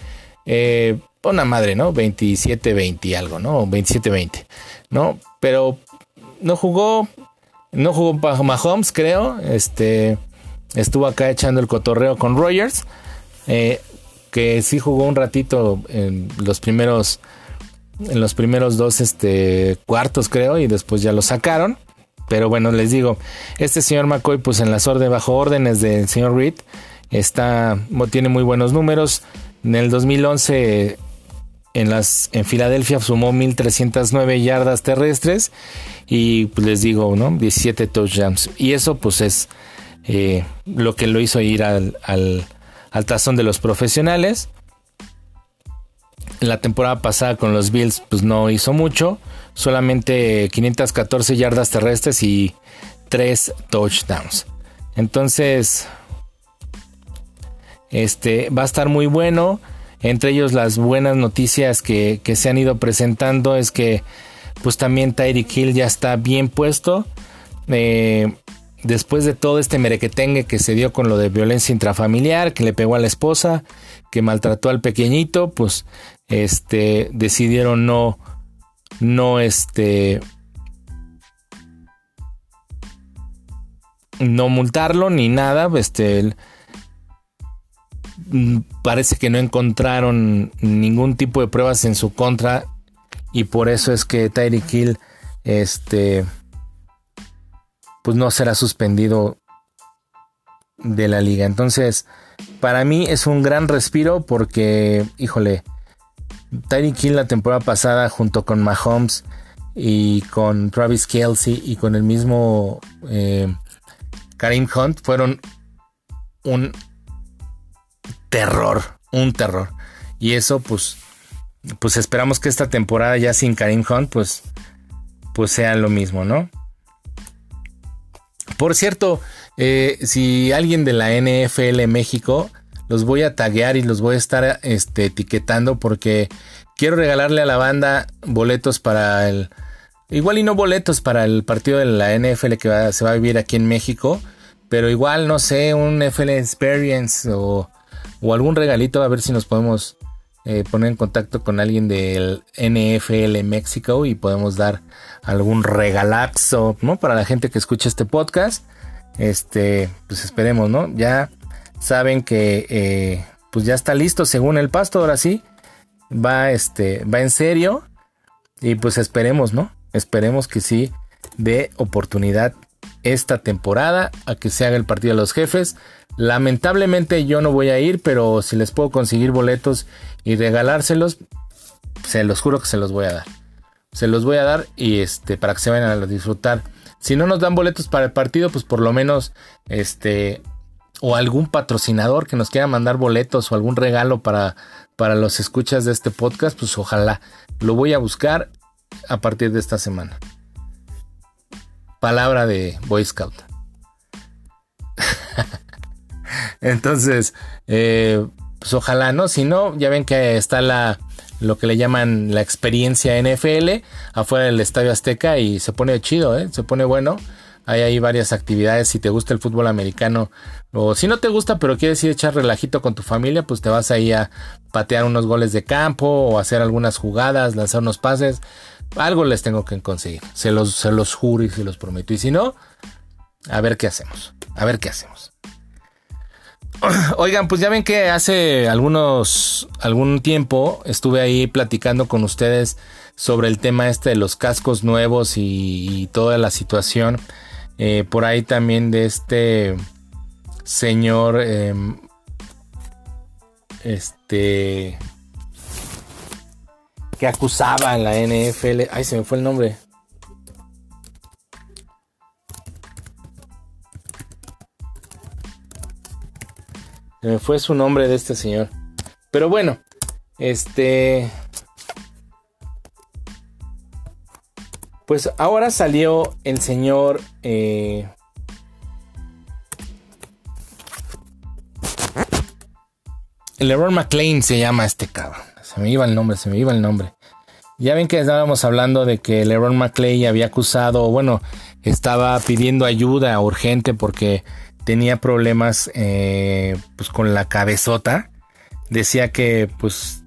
Eh, una madre, ¿no? 27-20 algo, ¿no? 27-20, ¿no? Pero no jugó, no jugó Mahomes, creo. Este, estuvo acá echando el cotorreo con Rogers, eh, que sí jugó un ratito en los primeros, en los primeros dos este, cuartos, creo, y después ya lo sacaron. Pero bueno, les digo, este señor McCoy, pues en las órdenes, bajo órdenes del señor Reed, está, tiene muy buenos números. En el 2011 en, las, en Filadelfia sumó 1.309 yardas terrestres y pues, les digo, ¿no? 17 touchdowns. Y eso pues es eh, lo que lo hizo ir al, al, al tazón de los profesionales. La temporada pasada con los Bills pues no hizo mucho, solamente 514 yardas terrestres y 3 touchdowns. Entonces, este va a estar muy bueno. Entre ellos las buenas noticias que, se han ido presentando es que pues también Tyreek Hill ya está bien puesto. Eh, después de todo este merequetengue que se dio con lo de violencia intrafamiliar, que le pegó a la esposa, que maltrató al pequeñito, pues este decidieron no no este no multarlo ni nada, este parece que no encontraron ningún tipo de pruebas en su contra y por eso es que Tyreek Hill este pues no será suspendido de la liga. Entonces, para mí es un gran respiro porque, híjole, Tyreek Hill la temporada pasada junto con Mahomes y con Travis Kelsey y con el mismo eh, Karim Hunt fueron un terror, un terror. Y eso pues pues esperamos que esta temporada ya sin Karim Hunt pues pues sea lo mismo, ¿no? Por cierto, eh, si alguien de la NFL México los voy a taguear y los voy a estar este, etiquetando porque quiero regalarle a la banda boletos para el igual y no boletos para el partido de la NFL que se va a vivir aquí en México, pero igual no sé, un NFL Experience o o algún regalito a ver si nos podemos eh, poner en contacto con alguien del NFL México y podemos dar algún regalazo, ¿no? Para la gente que escucha este podcast. Este, pues esperemos, ¿no? Ya saben que eh, pues ya está listo según el pasto, ahora sí. Va, este, va en serio. Y pues esperemos, ¿no? Esperemos que sí dé oportunidad esta temporada a que se haga el partido de los jefes. Lamentablemente yo no voy a ir, pero si les puedo conseguir boletos y regalárselos, se los juro que se los voy a dar. Se los voy a dar y este para que se vayan a disfrutar. Si no nos dan boletos para el partido, pues por lo menos este o algún patrocinador que nos quiera mandar boletos o algún regalo para para los escuchas de este podcast, pues ojalá lo voy a buscar a partir de esta semana. Palabra de Boy Scout. <laughs> Entonces, eh, pues ojalá, ¿no? Si no, ya ven que está la lo que le llaman la experiencia NFL afuera del Estadio Azteca y se pone chido, ¿eh? Se pone bueno. Hay ahí varias actividades. Si te gusta el fútbol americano o si no te gusta, pero quieres ir a echar relajito con tu familia, pues te vas ahí a patear unos goles de campo o hacer algunas jugadas, lanzar unos pases. Algo les tengo que conseguir. Se los, se los juro y se los prometo. Y si no, a ver qué hacemos. A ver qué hacemos. <clears throat> Oigan, pues ya ven que hace algunos algún tiempo estuve ahí platicando con ustedes sobre el tema este de los cascos nuevos y, toda la situación. Eh, por ahí también de este señor em, este que acusaba la NFL. Ay, se me fue el nombre. Se me fue su nombre de este señor. Pero bueno, este... Pues ahora salió el señor... Eh, LeBron McLean se llama este cabrón. Se me iba el nombre, se me iba el nombre. Ya ven que estábamos hablando de que LeBron McLean había acusado, bueno, estaba pidiendo ayuda urgente porque tenía problemas eh, pues con la cabezota. Decía que pues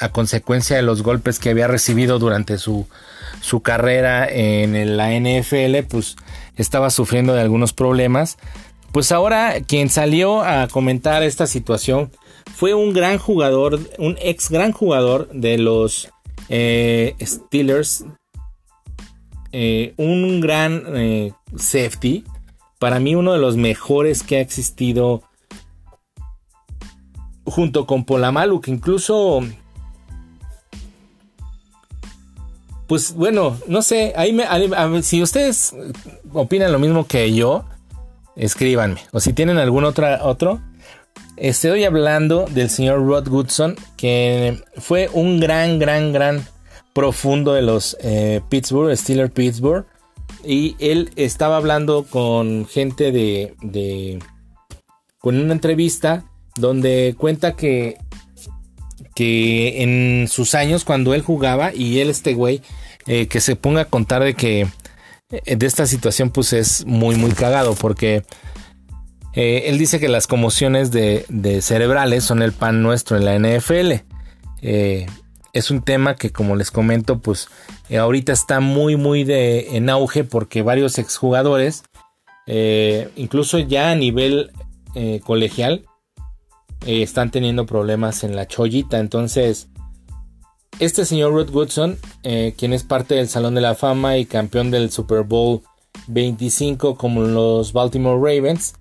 a consecuencia de los golpes que había recibido durante su, su carrera en la NFL, pues estaba sufriendo de algunos problemas. Pues ahora quien salió a comentar esta situación fue un gran jugador, un ex gran jugador de los eh, Steelers, eh, un gran safety, para mí uno de los mejores que ha existido junto con Polamalu, que incluso pues bueno, no sé, ahí si ustedes opinan lo mismo que yo, escríbanme. O si tienen algún otra, otro. Estoy hablando del señor Rod Goodson, que fue un gran, gran, gran profundo de los eh, Pittsburgh, Steelers Pittsburgh. Y él estaba hablando con gente de, de con una entrevista donde cuenta que que en sus años cuando él jugaba y él este güey eh, que se ponga a contar de que eh, de esta situación pues es muy muy cagado porque eh, él dice que las conmociones de, cerebrales son el pan nuestro en la NFL es un tema que como les comento pues eh, ahorita está muy muy de, en auge porque varios exjugadores eh, incluso ya a nivel eh, colegial están teniendo problemas en la chollita. Entonces este señor Rod Woodson quien es parte del Salón de la Fama y campeón del Super Bowl 25 como los Baltimore Ravens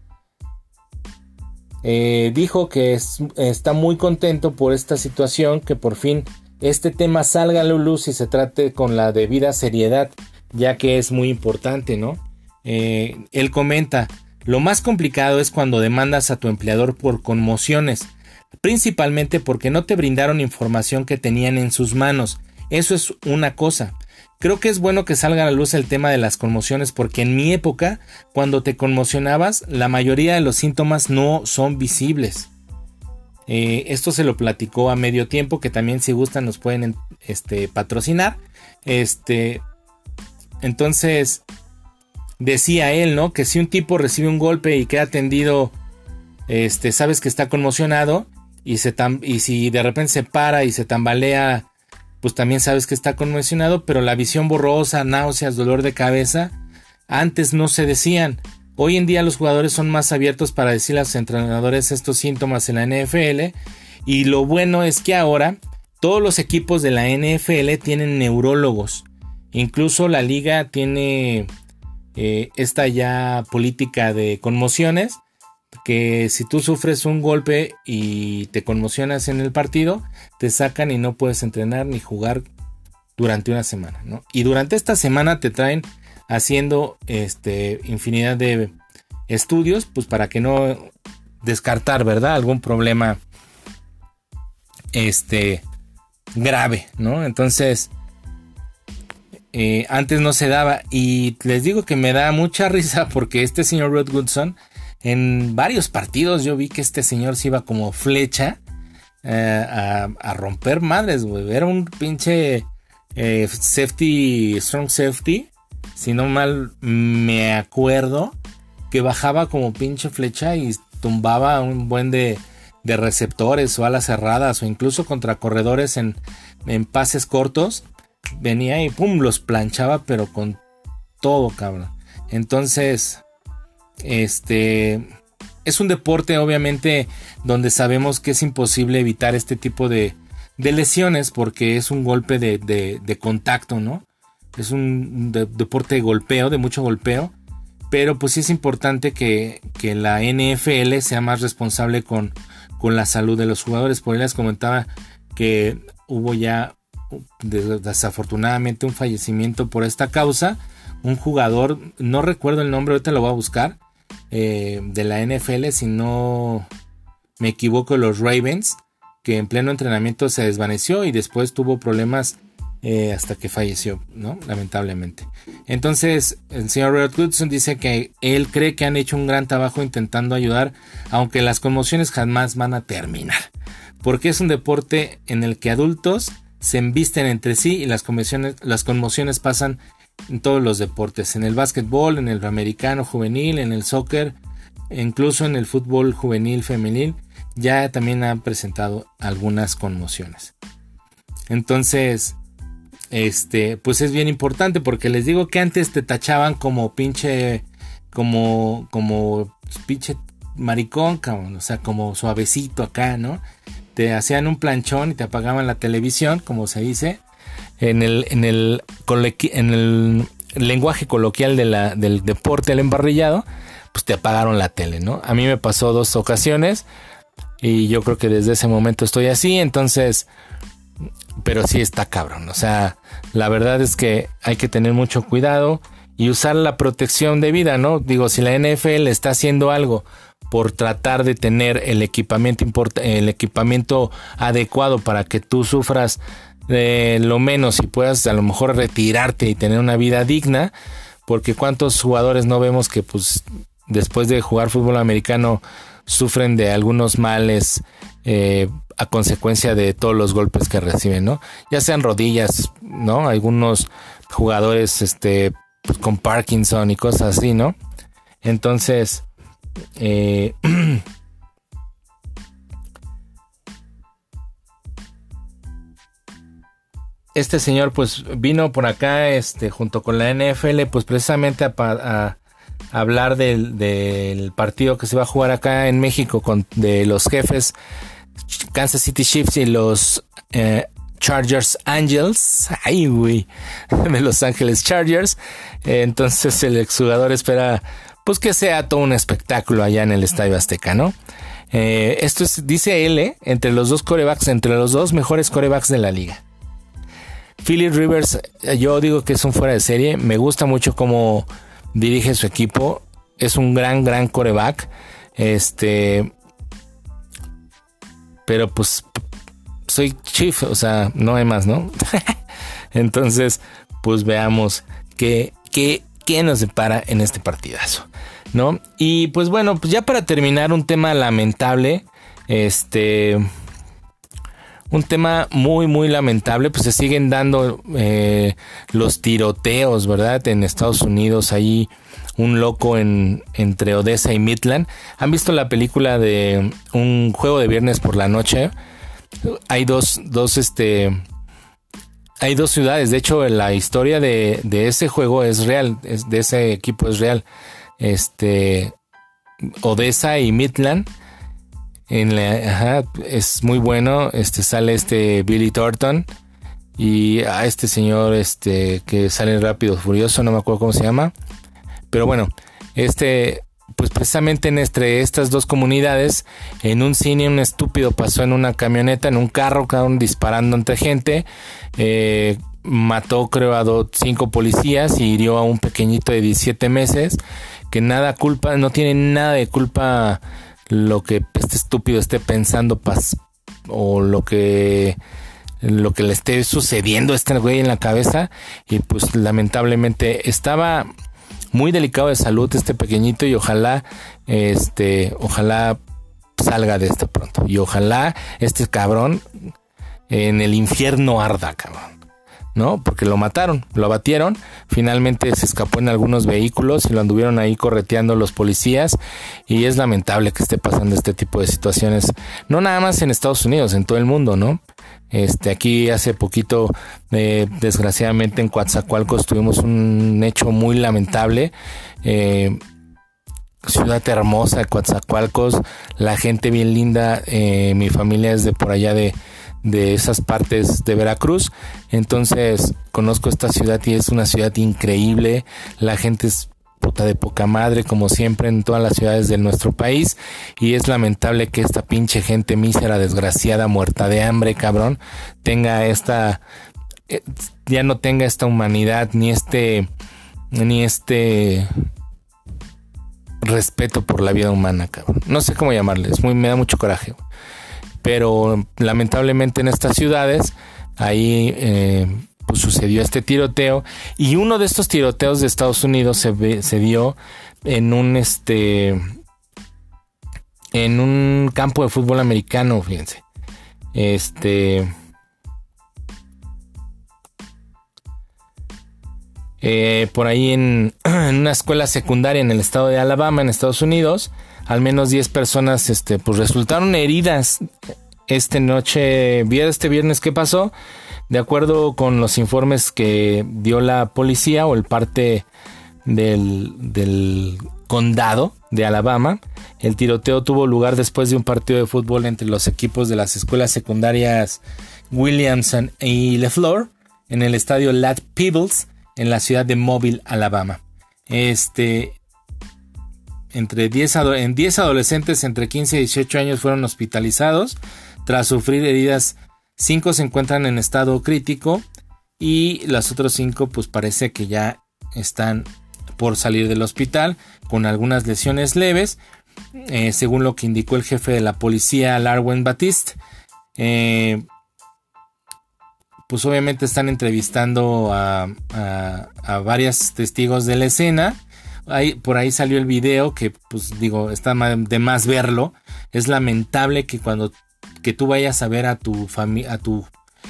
dijo que está muy contento por esta situación que por fin este tema salga a la luz y se trate con la debida seriedad, ya que es muy importante, ¿no? Eh, él comenta, lo más complicado es cuando demandas a tu empleador por conmociones, principalmente porque no te brindaron información que tenían en sus manos. Eso es una cosa. Creo que es bueno que salga a la luz el tema de las conmociones porque en mi época, cuando te conmocionabas, la mayoría de los síntomas no son visibles. Eh, esto se lo platicó a medio tiempo, que también si gustan nos pueden este, patrocinar. Este, entonces, decía él, ¿no? Que si un tipo recibe un golpe y queda atendido, este, sabes que está conmocionado y, se y si de repente se para y se tambalea, pues también sabes que está conmocionado, pero la visión borrosa, náuseas, dolor de cabeza, antes no se decían. Hoy en día los jugadores son más abiertos para decir a los entrenadores estos síntomas en la NFL y lo bueno es que ahora todos los equipos de la NFL tienen neurólogos. Incluso la liga tiene eh, esta ya política de conmociones que si tú sufres un golpe y te conmocionas en el partido, te sacan y no puedes entrenar ni jugar durante una semana, Y durante esta semana te traen haciendo este, infinidad de estudios, pues para que no descartar, ¿verdad? Algún problema este grave, ¿no? Entonces, eh, antes no se daba y les digo que me da mucha <laughs> risa porque este señor Rod Goodson en varios partidos yo vi que este señor se iba como flecha eh, a, romper madres, güey. Era un pinche eh, safety, strong safety si no mal me acuerdo, que bajaba como pinche flecha y tumbaba un buen de, de receptores o alas cerradas o incluso contra corredores en, en pases cortos. Venía y pum, los planchaba, pero con todo, cabrón. Entonces, este es un deporte, obviamente, donde sabemos que es imposible evitar este tipo de, de lesiones porque es un golpe de, de, contacto, ¿no? Es un deporte de golpeo, de mucho golpeo. Pero pues sí es importante que, que la NFL sea más responsable con, con la salud de los jugadores. Por ahí les comentaba que hubo ya desafortunadamente un fallecimiento por esta causa. Un jugador, no recuerdo el nombre, ahorita lo voy a buscar, eh, de la NFL, si no me equivoco, los Ravens, que en pleno entrenamiento se desvaneció y después tuvo problemas eh, hasta que falleció, ¿no? Lamentablemente. Entonces, el señor Robert Goodson dice que él cree que han hecho un gran trabajo intentando ayudar, aunque las conmociones jamás van a terminar. Porque es un deporte en el que adultos se embisten entre sí y las conmociones, las conmociones pasan en todos los deportes, en el básquetbol, en el americano juvenil, en el soccer, incluso en el fútbol juvenil femenil, ya también han presentado algunas conmociones. Entonces, este, pues es bien importante porque les digo que antes te tachaban como pinche, como, como pinche maricón, cabrón, o sea, como suavecito acá, ¿no? te hacían un planchón y te apagaban la televisión, como se dice, en el, en el, en el lenguaje coloquial de del deporte, el embarrillado, pues te apagaron la tele, ¿no? A mí me pasó dos ocasiones y yo creo que desde ese momento estoy así, entonces, pero sí está cabrón, o sea, la verdad es que hay que tener mucho cuidado y usar la protección de vida, ¿no? Digo, si la NFL está haciendo algo por tratar de tener el equipamiento, el equipamiento adecuado para que tú sufras de lo menos y puedas a lo mejor retirarte y tener una vida digna, porque cuántos jugadores no vemos que pues después de jugar fútbol americano sufren de algunos males eh, a consecuencia de todos los golpes que reciben, ¿no? Ya sean rodillas, ¿no? Algunos jugadores este, pues, con Parkinson y cosas así, ¿no? Entonces, eh, <clears throat> este señor pues vino por acá este junto con la NFL pues precisamente a, hablar del, partido que se va a jugar acá en México con de los jefes Kansas City Chiefs y los eh, Chargers Angels ay güey <laughs> de Los Ángeles Chargers entonces el exjugador espera pues que sea todo un espectáculo allá en el Estadio Azteca, ¿no? Eh, esto es, dice él, ¿eh? entre los dos corebacks, entre los dos mejores corebacks de la liga. Philip Rivers, eh, yo digo que es un fuera de serie, me gusta mucho cómo dirige su equipo, es un gran, gran coreback, este, pero pues soy chief, o sea, no hay más, ¿no? <laughs> Entonces, pues veamos qué, qué, qué nos depara en este partidazo. ¿no? Y pues bueno, pues ya para terminar, un tema lamentable, este, un tema muy, muy lamentable, pues se siguen dando eh, los tiroteos, ¿verdad? En Estados Unidos, ahí un loco en, entre Odessa y Midland. ¿Han visto la película de un juego de viernes por la noche? Hay dos, dos, este, hay dos ciudades. De hecho, la historia de, de ese juego es real, de ese equipo es real este, Odessa y Midland. En la, es muy bueno. Este sale este Billy Thornton y a este señor este que sale rápido furioso, no me acuerdo cómo se llama. Pero bueno, este pues precisamente entre estas dos comunidades, en un cine un estúpido pasó en una camioneta, en un carro, disparando entre gente. Eh, mató creo a dos, cinco policías y hirió a un pequeñito de 17 meses que nada culpa, no tiene nada de culpa lo que este estúpido esté pensando o lo que lo que le esté sucediendo a este güey en la cabeza. Y pues lamentablemente estaba muy delicado de salud este pequeñito y ojalá este ojalá salga de esto pronto. Y ojalá este cabrón en el infierno arda cabrón ¿no? Porque lo mataron, lo abatieron, finalmente se escapó en algunos vehículos y lo anduvieron ahí correteando los policías y es lamentable que esté pasando este tipo de situaciones, no nada más en Estados Unidos, en todo el mundo, ¿no? Este, aquí hace poquito, eh, desgraciadamente en Coatzacoalcos tuvimos un hecho muy lamentable. Eh, ciudad hermosa, Coatzacoalcos, la gente bien linda, eh, mi familia es de por allá de, de esas partes de Veracruz. Entonces conozco esta ciudad y es una ciudad increíble. La gente es puta de poca madre como siempre en todas las ciudades de nuestro país. Y es lamentable que esta pinche gente mísera, desgraciada, muerta de hambre, cabrón, tenga esta... Eh, ya no tenga esta humanidad ni este... ni este respeto por la vida humana, cabrón. No sé cómo llamarle, muy, me da mucho coraje pero lamentablemente en estas ciudades ahí eh, pues sucedió este tiroteo y uno de estos tiroteos de Estados Unidos se, se dio en un este en un campo de fútbol americano, fíjense. Este eh, por ahí en, <clears throat> en, una escuela secundaria en el estado de Alabama, en Estados Unidos, al menos 10 personas este, pues resultaron heridas esta noche, este viernes que pasó. De acuerdo con los informes que dio la policía o el parte del, del condado de Alabama, el tiroteo tuvo lugar después de un partido de fútbol entre los equipos de las escuelas secundarias Williamson y LeFleur en el estadio Lad Peebles en la ciudad de Mobile, Alabama. Este, entre 10, en 10 adolescentes entre 15 y 18 años fueron hospitalizados. Tras sufrir heridas, 5 se encuentran en estado crítico y los otros 5 pues parece que ya están por salir del hospital con algunas lesiones leves, eh, según lo que indicó el jefe de la policía, Larwen Batiste. Eh, pues obviamente están entrevistando a, a varios testigos de la escena por ahí salió el video que, pues digo, está de más verlo. Es lamentable que cuando que tú vayas a ver a tu a tu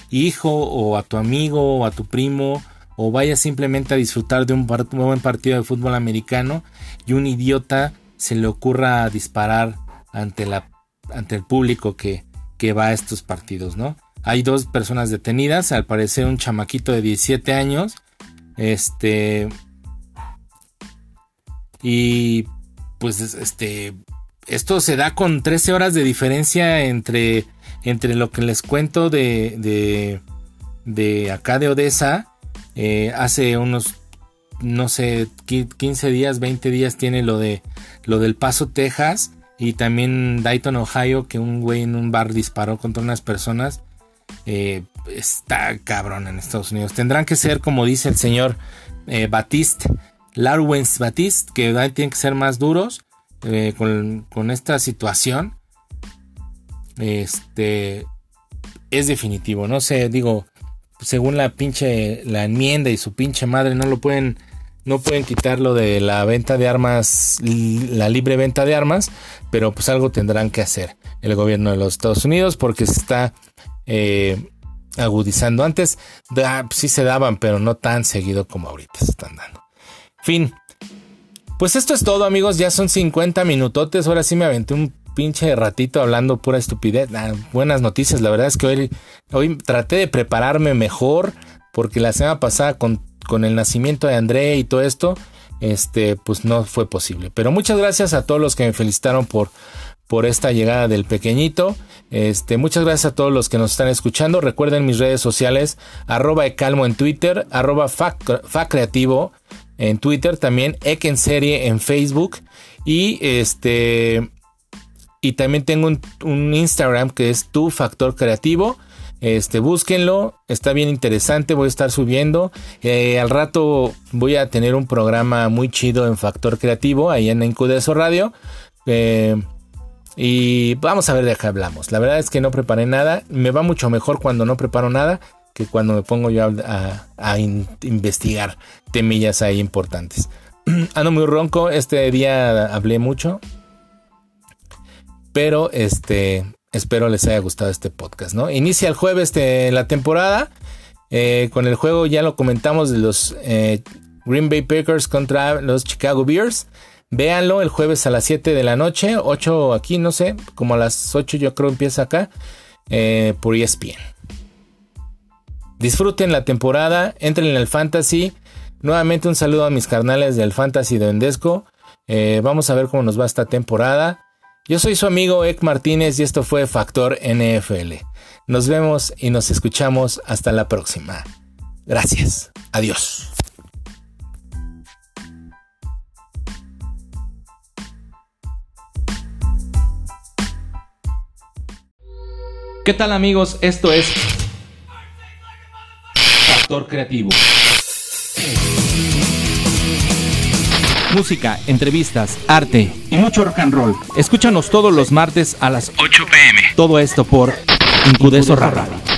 hijo o a tu amigo o a tu primo o vayas simplemente a disfrutar de un, buen partido de fútbol americano y un idiota se le ocurra disparar ante la ante el público que, que va a estos partidos, ¿no? Hay dos personas detenidas, al parecer un chamaquito de 17 años, este y pues este, esto se da con 13 horas de diferencia entre, entre lo que les cuento de, de, de acá de Odessa. Eh, hace unos, no sé, 15 días, 20 días tiene lo de lo del Paso, Texas. Y también Dayton, Ohio, que un güey en un bar disparó contra unas personas. Eh, está cabrón en Estados Unidos. Tendrán que ser, como dice el señor eh, Batiste, Larwens Batiste, que tienen que ser más duros eh, con, esta situación. Este es definitivo, no sé, digo, según la pinche la enmienda y su pinche madre no lo pueden no pueden quitarlo de la venta de armas, la libre venta de armas, pero pues algo tendrán que hacer el gobierno de los Estados Unidos porque se está eh, agudizando. Antes sí se daban, pero no tan seguido como ahorita se están dando. Fin. Pues esto es todo, amigos. Ya son 50 minutotes. Ahora sí me aventé un pinche ratito hablando pura estupidez. Buenas noticias. La verdad es que hoy, hoy traté de prepararme mejor. Porque la semana pasada con, con el nacimiento de André y todo esto. Este, pues no fue posible. Pero muchas gracias a todos los que me felicitaron por, por esta llegada del pequeño. Este, muchas gracias a todos los que nos están escuchando. Recuerden mis redes sociales, arroba ecalmo en Twitter, arroba facreativo en Twitter, también Ek en serie en Facebook y este y también tengo un, Instagram que es tu factor creativo. Este, búsquenlo, está bien interesante, voy a estar subiendo. Eh, al rato voy a tener un programa muy chido en Factor Creativo, ahí en Incudeso Radio. Eh, y vamos a ver de qué hablamos. La verdad es que no preparé nada. Me va mucho mejor cuando no preparo nada que cuando me pongo yo a, investigar temillas ahí importantes. <clears throat> Ando muy ronco, este día hablé mucho, pero este espero les haya gustado este podcast, ¿no? Inicia el jueves la temporada eh, con el juego ya lo comentamos de los eh, Green Bay Packers contra los Chicago Bears. Véanlo el jueves a las 7 de la noche, 8 aquí, no sé, como a las 8 yo creo empieza acá, eh, por ESPN. Disfruten la temporada, entren en el fantasy. Nuevamente un saludo a mis carnales del fantasy de Endesco. vamos a ver cómo nos va esta temporada. Yo soy su amigo Ek Martínez y esto fue Factor NFL. Nos vemos y nos escuchamos hasta la próxima. Gracias. Adiós. ¿Qué tal amigos? Esto es Factor Creativo. Música, entrevistas, arte y mucho rock and roll. Escúchanos todos los martes a las 8 pm. Todo esto por Incudeso Radio.